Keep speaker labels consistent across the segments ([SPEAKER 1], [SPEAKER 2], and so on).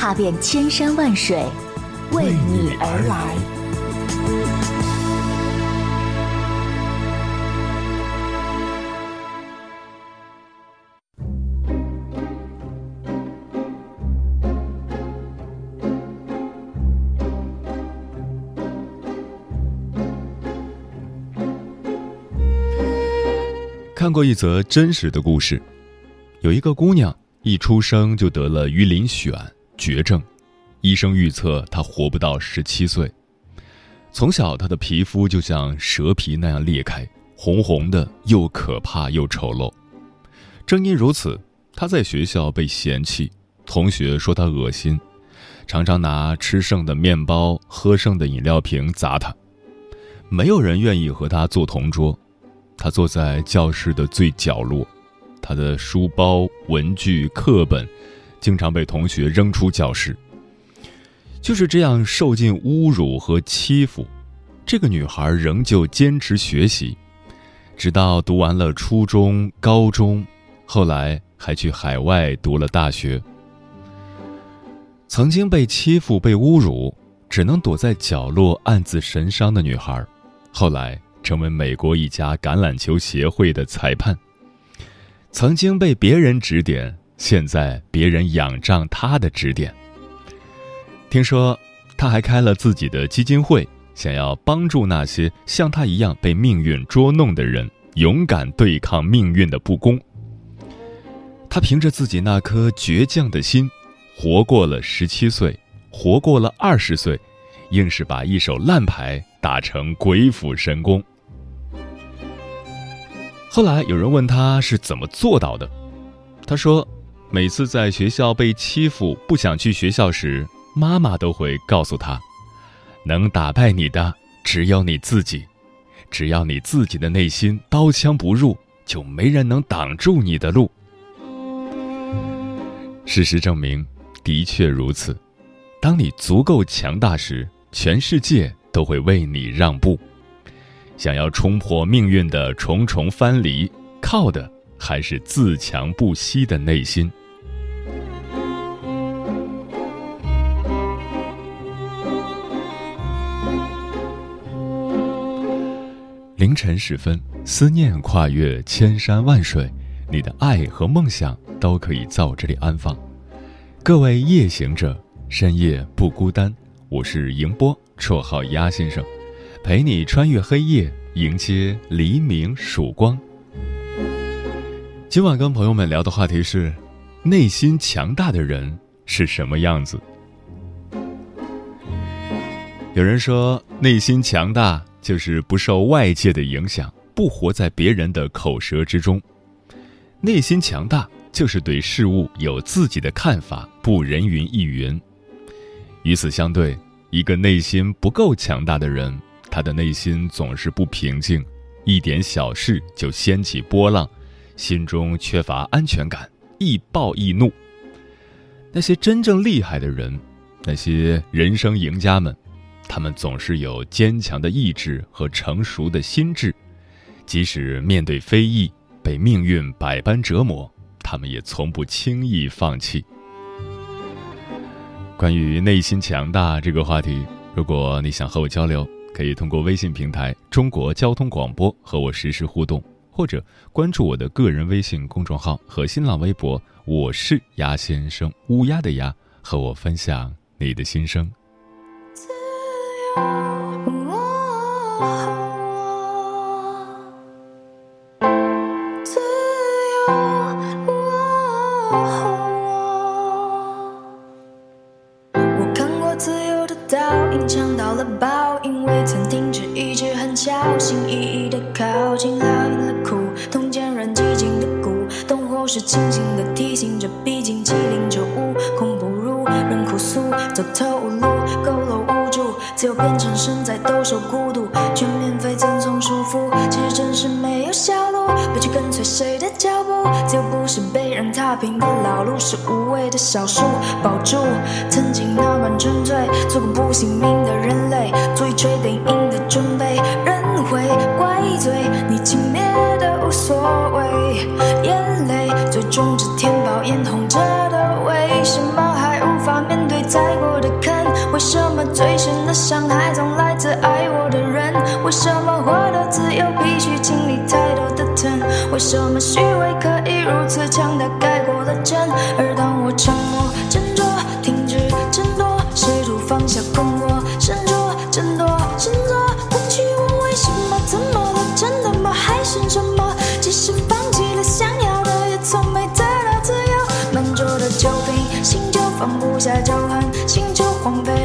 [SPEAKER 1] 踏遍千山万水，为你而来。
[SPEAKER 2] 看过一则真实的故事，有一个姑娘一出生就得了鱼鳞癣绝症，医生预测他活不到十七岁。从小，他的皮肤就像蛇皮那样裂开，红红的，又可怕又丑陋。正因如此，他在学校被嫌弃，同学说他恶心，常常拿吃剩的面包、喝剩的饮料瓶砸他。没有人愿意和他做同桌。他坐在教室的最角落，他的书包、文具、课本，经常被同学扔出教室。就是这样受尽侮辱和欺负，这个女孩仍旧坚持学习，直到读完了初中、高中，后来还去海外读了大学。曾经被欺负、被侮辱，只能躲在角落暗自神伤的女孩，后来。成为美国一家橄榄球协会的裁判。曾经被别人指点，现在别人仰仗他的指点。听说他还开了自己的基金会，想要帮助那些像他一样被命运捉弄的人，勇敢对抗命运的不公。他凭着自己那颗倔强的心，活过了十七岁，活过了二十岁，硬是把一手烂牌打成鬼斧神工。后来有人问他是怎么做到的，他说：“每次在学校被欺负、不想去学校时，妈妈都会告诉他，能打败你的只有你自己，只要你自己的内心刀枪不入，就没人能挡住你的路。”事实证明，的确如此。当你足够强大时，全世界都会为你让步。想要冲破命运的重重藩篱，靠的还是自强不息的内心。凌晨时分，思念跨越千山万水，你的爱和梦想都可以在我这里安放。各位夜行者，深夜不孤单。我是迎波，绰号鸭先生。陪你穿越黑夜，迎接黎明曙光。今晚跟朋友们聊的话题是：内心强大的人是什么样子？有人说，内心强大就是不受外界的影响，不活在别人的口舌之中；内心强大就是对事物有自己的看法，不人云亦云。与此相对，一个内心不够强大的人。他的内心总是不平静，一点小事就掀起波浪，心中缺乏安全感，易暴易怒。那些真正厉害的人，那些人生赢家们，他们总是有坚强的意志和成熟的心智，即使面对非议，被命运百般折磨，他们也从不轻易放弃。关于内心强大这个话题，如果你想和我交流。可以通过微信平台“中国交通广播”和我实时互动，或者关注我的个人微信公众号和新浪微博“我是鸭先生”，乌鸦的鸭，和我分享你的心声。
[SPEAKER 3] 自由，我，自由，我。我看过自由的倒影，尝到了报应，为曾经只一直很小心翼翼的是清醒的提醒着，毕竟欺凌着无孔不如，人哭诉。走投无路，佝偻无助，自由变成身在兜售孤独，全免费赠送束缚，其实真是没有下路，别去跟随谁的脚步，自由不是被人踏平的老路，是无谓的小树，保住曾经那般纯粹，做个不信命的人类，足以吹定赢的准备，人会怪罪你轻蔑的无所谓，泪最终只填饱眼红着的为什么还无法面对再过的坑？为什么最深的伤害总来自爱我的人？为什么获得自由必须经历太多的疼？为什么虚伪可以如此强大盖过了真？而当我沉默、斟酌、停止争夺，试图放下困惑，下旧恨，星球荒废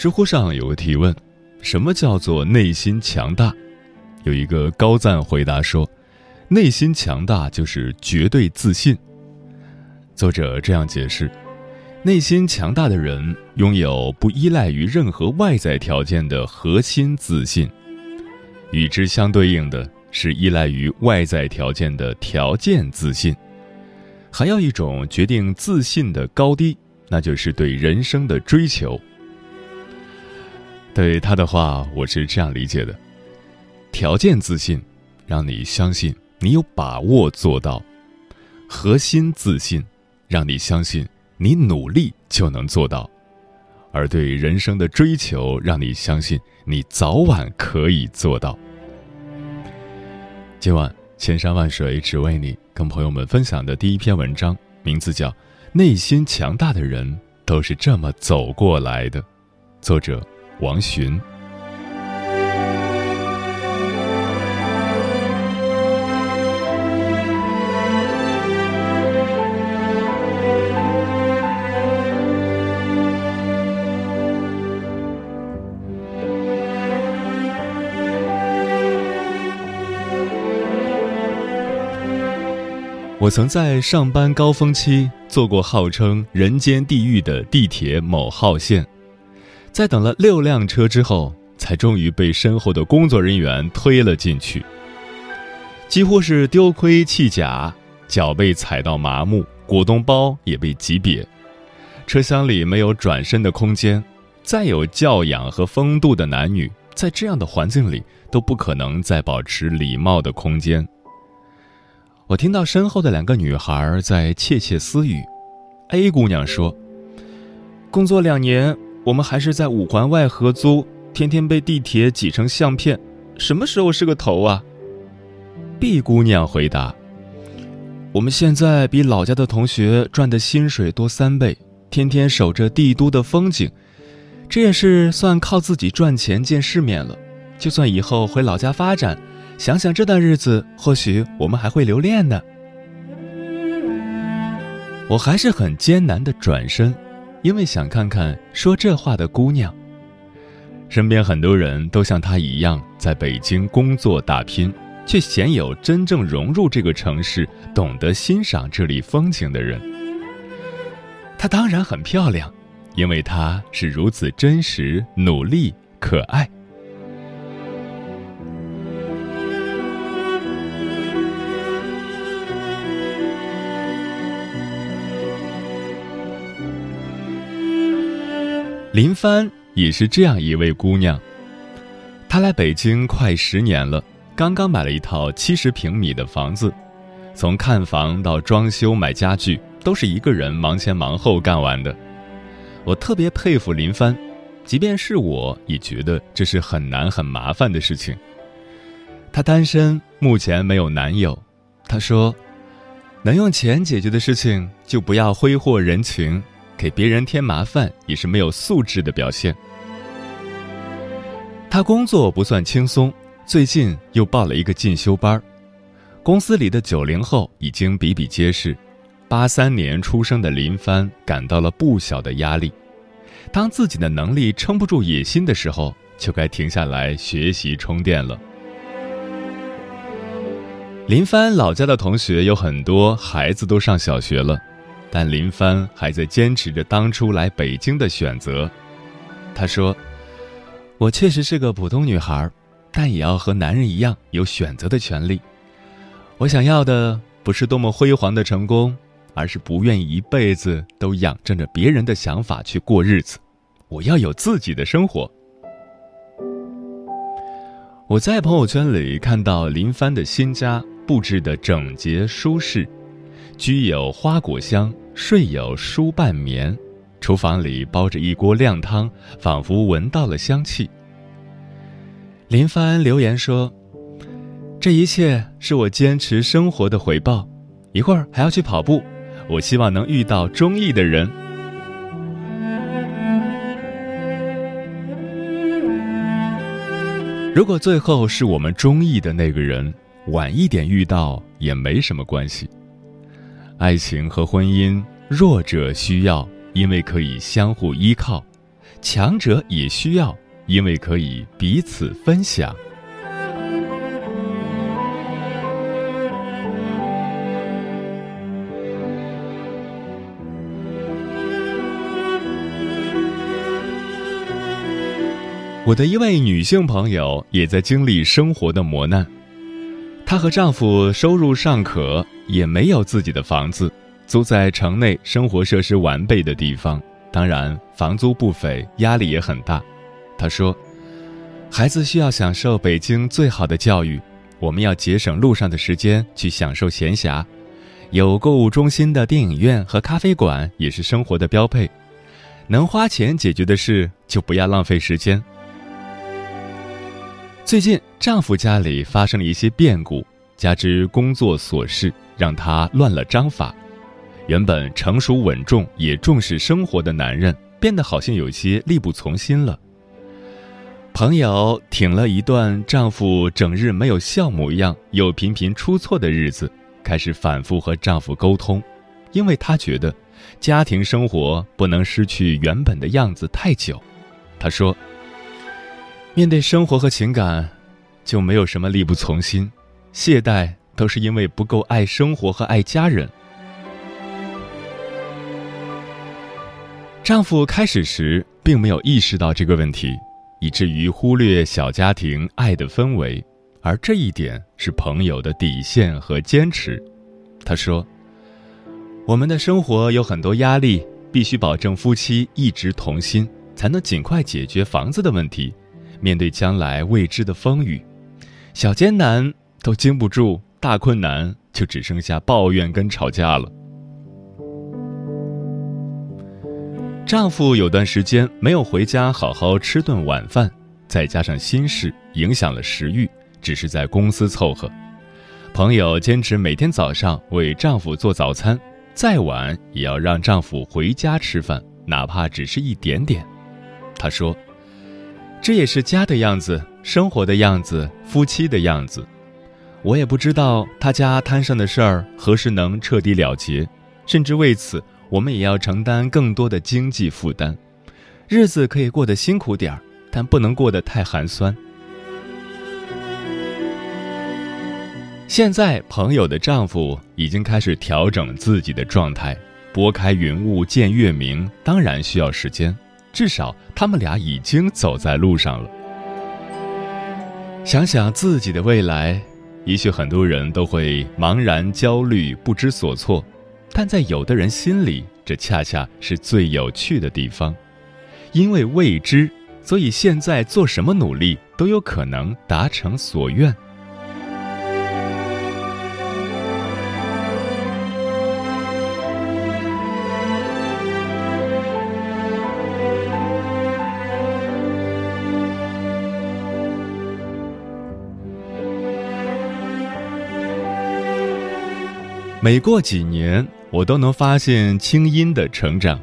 [SPEAKER 2] 知乎上有个提问：什么叫做内心强大？有一个高赞回答说：内心强大就是绝对自信。作者这样解释：内心强大的人拥有不依赖于任何外在条件的核心自信，与之相对应的是依赖于外在条件的条件自信。还要一种决定自信的高低，那就是对人生的追求。对他的话，我是这样理解的：条件自信，让你相信你有把握做到；核心自信，让你相信你努力就能做到；而对人生的追求，让你相信你早晚可以做到。今晚千山万水只为你，跟朋友们分享的第一篇文章，名字叫《内心强大的人都是这么走过来的》，作者。王洵。我曾在上班高峰期坐过号称“人间地狱”的地铁某号线。在等了六辆车之后，才终于被身后的工作人员推了进去。几乎是丢盔弃甲，脚被踩到麻木，果冻包也被挤瘪。车厢里没有转身的空间，再有教养和风度的男女，在这样的环境里都不可能再保持礼貌的空间。我听到身后的两个女孩在窃窃私语。A 姑娘说：“工作两年。”我们还是在五环外合租，天天被地铁挤成相片，什么时候是个头啊？B 姑娘回答：“我们现在比老家的同学赚的薪水多三倍，天天守着帝都的风景，这也是算靠自己赚钱见世面了。就算以后回老家发展，想想这段日子，或许我们还会留恋呢。我还是很艰难的转身，因为想看看说这话的姑娘。身边很多人都像她一样在北京工作打拼。却鲜有真正融入这个城市、懂得欣赏这里风景的人。她当然很漂亮，因为她是如此真实、努力、可爱。林帆也是这样一位姑娘，她来北京快十年了。刚刚买了一套七十平米的房子，从看房到装修、买家具，都是一个人忙前忙后干完的。我特别佩服林帆，即便是我也觉得这是很难很麻烦的事情。她单身，目前没有男友。她说：“能用钱解决的事情，就不要挥霍人情，给别人添麻烦也是没有素质的表现。”他工作不算轻松。最近又报了一个进修班公司里的九零后已经比比皆是，八三年出生的林帆感到了不小的压力。当自己的能力撑不住野心的时候，就该停下来学习充电了。林帆老家的同学有很多孩子都上小学了，但林帆还在坚持着当初来北京的选择。他说：“我确实是个普通女孩。”但也要和男人一样有选择的权利。我想要的不是多么辉煌的成功，而是不愿意一辈子都仰仗着别人的想法去过日子。我要有自己的生活。我在朋友圈里看到林帆的新家布置的整洁舒适，居有花果香，睡有书半眠，厨房里煲着一锅靓汤，仿佛闻到了香气。林帆留言说：“这一切是我坚持生活的回报。一会儿还要去跑步，我希望能遇到中意的人。如果最后是我们中意的那个人，晚一点遇到也没什么关系。爱情和婚姻，弱者需要，因为可以相互依靠；强者也需要。”因为可以彼此分享。我的一位女性朋友也在经历生活的磨难，她和丈夫收入尚可，也没有自己的房子，租在城内生活设施完备的地方，当然房租不菲，压力也很大。她说：“孩子需要享受北京最好的教育，我们要节省路上的时间去享受闲暇。有购物中心的电影院和咖啡馆也是生活的标配。能花钱解决的事，就不要浪费时间。”最近，丈夫家里发生了一些变故，加之工作琐事，让他乱了章法。原本成熟稳重、也重视生活的男人，变得好像有些力不从心了。朋友挺了一段丈夫整日没有笑模样又频频出错的日子，开始反复和丈夫沟通，因为她觉得家庭生活不能失去原本的样子太久。她说：“面对生活和情感，就没有什么力不从心，懈怠都是因为不够爱生活和爱家人。”丈夫开始时并没有意识到这个问题。以至于忽略小家庭爱的氛围，而这一点是朋友的底线和坚持。他说：“我们的生活有很多压力，必须保证夫妻一直同心，才能尽快解决房子的问题。面对将来未知的风雨，小艰难都经不住，大困难就只剩下抱怨跟吵架了。”丈夫有段时间没有回家好好吃顿晚饭，再加上心事影响了食欲，只是在公司凑合。朋友坚持每天早上为丈夫做早餐，再晚也要让丈夫回家吃饭，哪怕只是一点点。她说：“这也是家的样子，生活的样子，夫妻的样子。我也不知道他家摊上的事儿何时能彻底了结，甚至为此，我们也要承担更多的经济负担。日子可以过得辛苦点儿，但不能过得太寒酸。”现在，朋友的丈夫已经开始调整自己的状态，拨开云雾见月明，当然需要时间。至少，他们俩已经走在路上了。想想自己的未来，也许很多人都会茫然、焦虑、不知所措，但在有的人心里，这恰恰是最有趣的地方。因为未知，所以现在做什么努力都有可能达成所愿。每过几年，我都能发现清音的成长，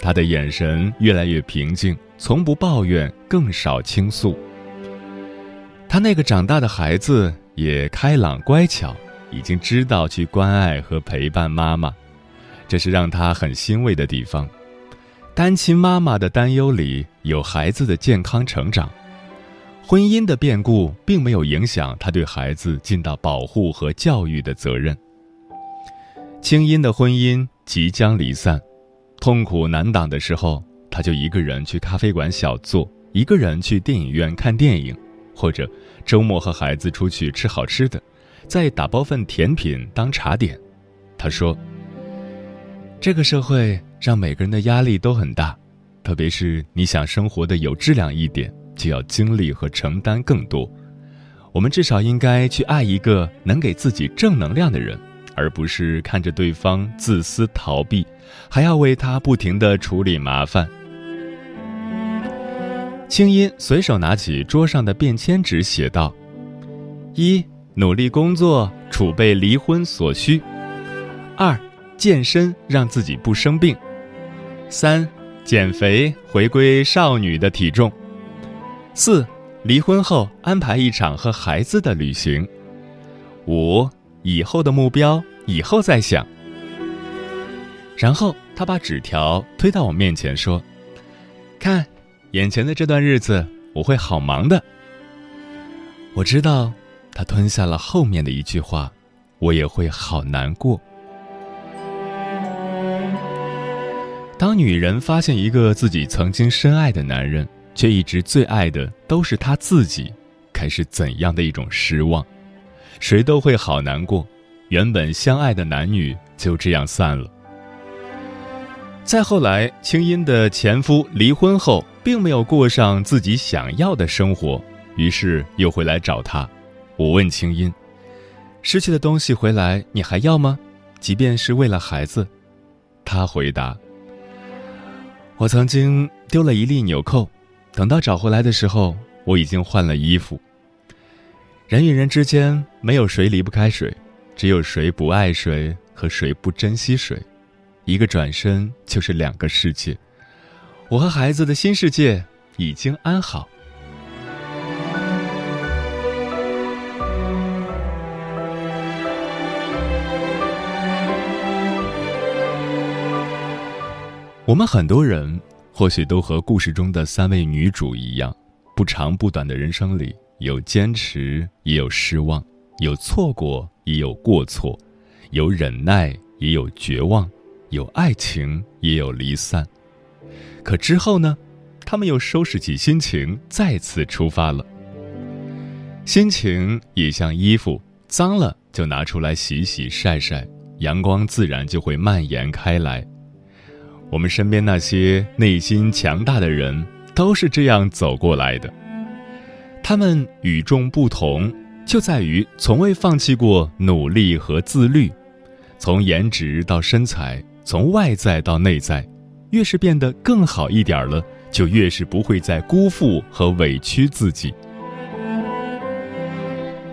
[SPEAKER 2] 她的眼神越来越平静，从不抱怨，更少倾诉。她那个长大的孩子也开朗乖巧，已经知道去关爱和陪伴妈妈，这是让她很欣慰的地方。单亲妈妈的担忧里有孩子的健康成长，婚姻的变故并没有影响她对孩子尽到保护和教育的责任。清音的婚姻即将离散，痛苦难挡的时候，他就一个人去咖啡馆小坐，一个人去电影院看电影，或者周末和孩子出去吃好吃的，再打包份甜品当茶点。他说：“这个社会让每个人的压力都很大，特别是你想生活的有质量一点，就要经历和承担更多。我们至少应该去爱一个能给自己正能量的人。”而不是看着对方自私逃避，还要为他不停的处理麻烦。青音随手拿起桌上的便签纸，写道：“一、努力工作，储备离婚所需；二、健身，让自己不生病；三、减肥，回归少女的体重；四、离婚后安排一场和孩子的旅行；五。”以后的目标，以后再想。然后他把纸条推到我面前，说：“看，眼前的这段日子，我会好忙的。”我知道，他吞下了后面的一句话：“我也会好难过。”当女人发现一个自己曾经深爱的男人，却一直最爱的都是他自己，该是怎样的一种失望？谁都会好难过，原本相爱的男女就这样散了。再后来，青音的前夫离婚后，并没有过上自己想要的生活，于是又回来找他。我问青音：“失去的东西回来，你还要吗？即便是为了孩子？”他回答：“我曾经丢了一粒纽扣，等到找回来的时候，我已经换了衣服。”人与人之间没有谁离不开谁，只有谁不爱谁和谁不珍惜谁。一个转身就是两个世界。我和孩子的新世界已经安好。我们很多人或许都和故事中的三位女主一样，不长不短的人生里。有坚持，也有失望；有错过，也有过错；有忍耐，也有绝望；有爱情，也有离散。可之后呢？他们又收拾起心情，再次出发了。心情也像衣服，脏了就拿出来洗洗晒晒，阳光自然就会蔓延开来。我们身边那些内心强大的人，都是这样走过来的。他们与众不同，就在于从未放弃过努力和自律，从颜值到身材，从外在到内在，越是变得更好一点了，就越是不会再辜负和委屈自己。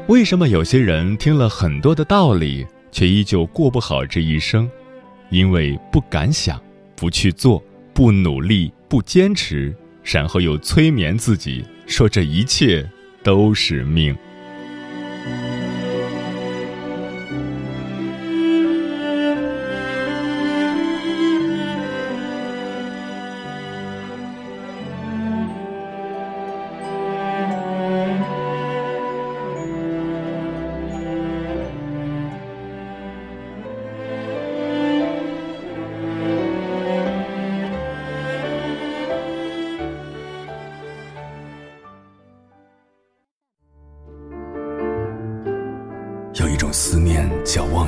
[SPEAKER 2] 为什么有些人听了很多的道理，却依旧过不好这一生？因为不敢想，不去做，不努力，不坚持，然后又催眠自己说这一切都是命。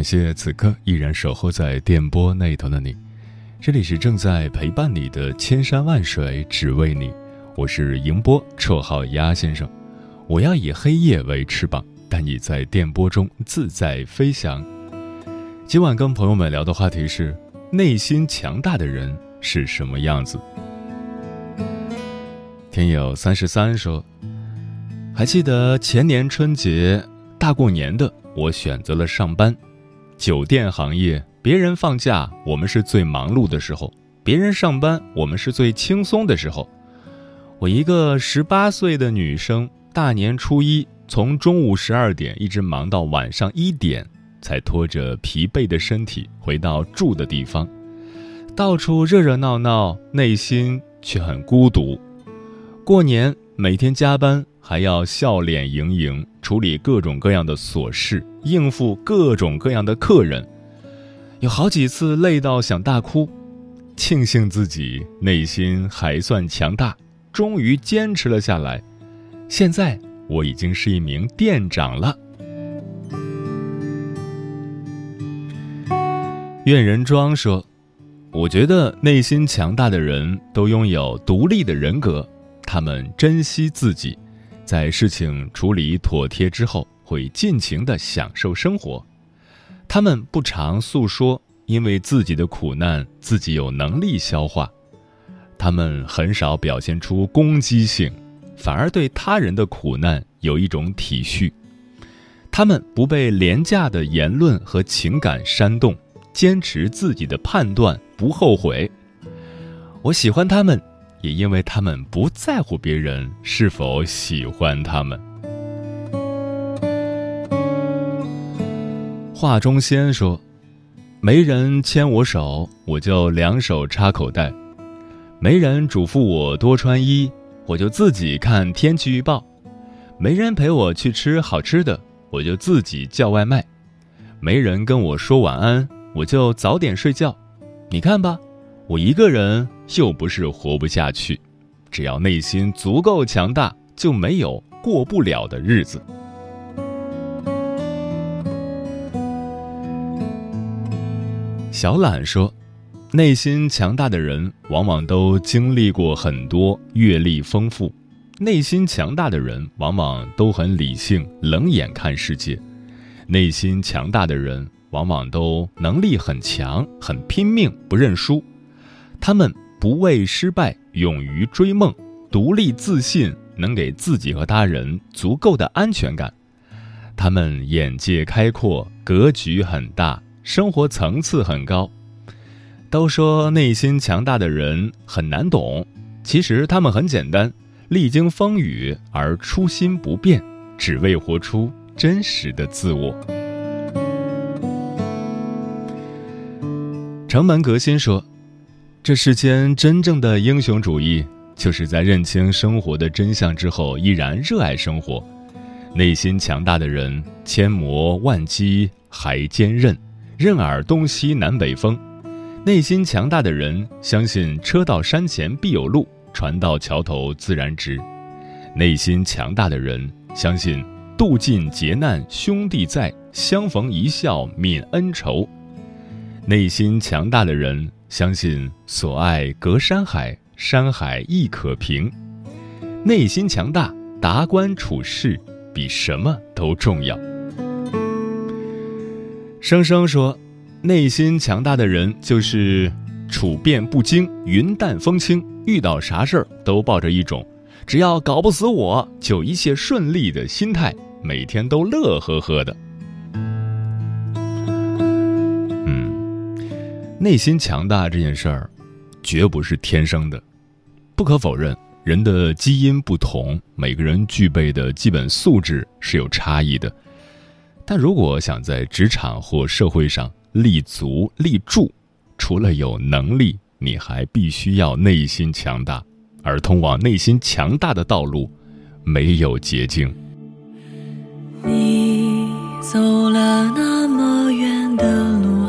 [SPEAKER 2] 感谢此刻依然守候在电波那头的你，这里是正在陪伴你的千山万水只为你，我是迎波，绰号鸭先生。我要以黑夜为翅膀，带你在电波中自在飞翔。今晚跟朋友们聊的话题是：内心强大的人是什么样子？天友三十三说，还记得前年春节大过年的，我选择了上班。酒店行业，别人放假，我们是最忙碌的时候；别人上班，我们是最轻松的时候。我一个十八岁的女生，大年初一从中午十二点一直忙到晚上一点，才拖着疲惫的身体回到住的地方。到处热热闹闹，内心却很孤独。过年每天加班。还要笑脸盈盈处理各种各样的琐事，应付各种各样的客人，有好几次累到想大哭，庆幸自己内心还算强大，终于坚持了下来。现在我已经是一名店长了。愿人庄说：“我觉得内心强大的人都拥有独立的人格，他们珍惜自己。”在事情处理妥帖之后，会尽情的享受生活。他们不常诉说，因为自己的苦难自己有能力消化。他们很少表现出攻击性，反而对他人的苦难有一种体恤。他们不被廉价的言论和情感煽动，坚持自己的判断，不后悔。我喜欢他们。也因为他们不在乎别人是否喜欢他们。画中仙说：“没人牵我手，我就两手插口袋；没人嘱咐我多穿衣，我就自己看天气预报；没人陪我去吃好吃的，我就自己叫外卖；没人跟我说晚安，我就早点睡觉。你看吧。”我一个人又不是活不下去，只要内心足够强大，就没有过不了的日子。小懒说：“内心强大的人，往往都经历过很多，阅历丰富；内心强大的人，往往都很理性，冷眼看世界；内心强大的人，往往都能力很强，很拼命，不认输。”他们不畏失败，勇于追梦，独立自信，能给自己和他人足够的安全感。他们眼界开阔，格局很大，生活层次很高。都说内心强大的人很难懂，其实他们很简单，历经风雨而初心不变，只为活出真实的自我。城门革新说。这世间真正的英雄主义，就是在认清生活的真相之后，依然热爱生活。内心强大的人，千磨万击还坚韧，任尔东西南北风。内心强大的人，相信车到山前必有路，船到桥头自然直。内心强大的人，相信渡尽劫难兄弟在，相逢一笑泯恩仇。内心强大的人，相信所爱隔山海，山海亦可平。内心强大，达观处事比什么都重要。生生说，内心强大的人就是处变不惊、云淡风轻，遇到啥事儿都抱着一种只要搞不死我就一切顺利的心态，每天都乐呵呵的。内心强大这件事儿，绝不是天生的。不可否认，人的基因不同，每个人具备的基本素质是有差异的。但如果想在职场或社会上立足立住，除了有能力，你还必须要内心强大。而通往内心强大的道路，没有捷径。
[SPEAKER 4] 你走了那么远的路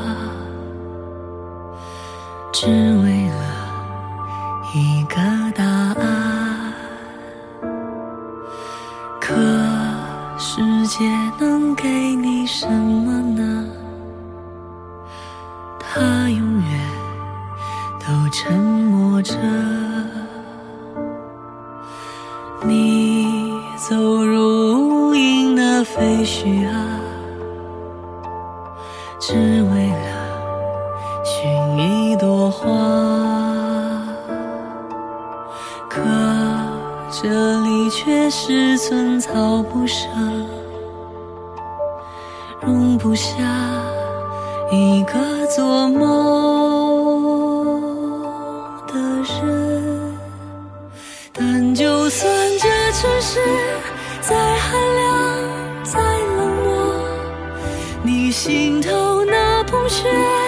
[SPEAKER 4] 心头那捧雪。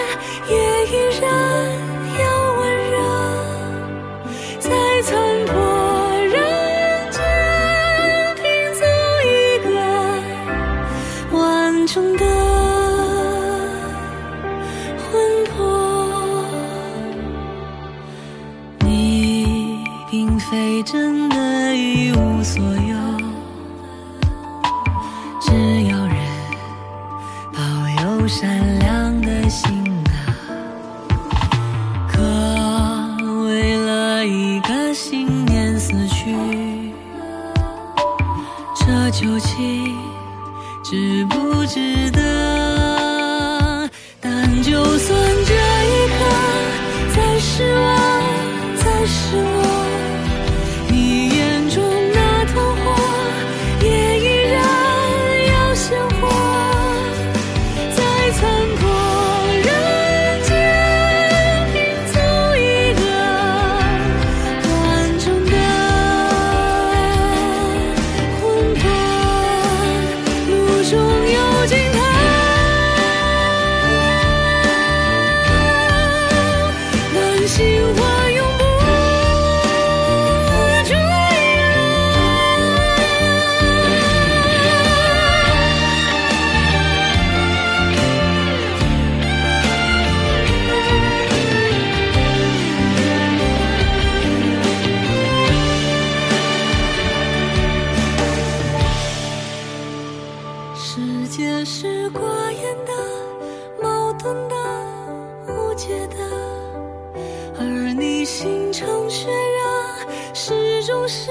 [SPEAKER 4] 成雪热始终是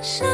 [SPEAKER 4] 山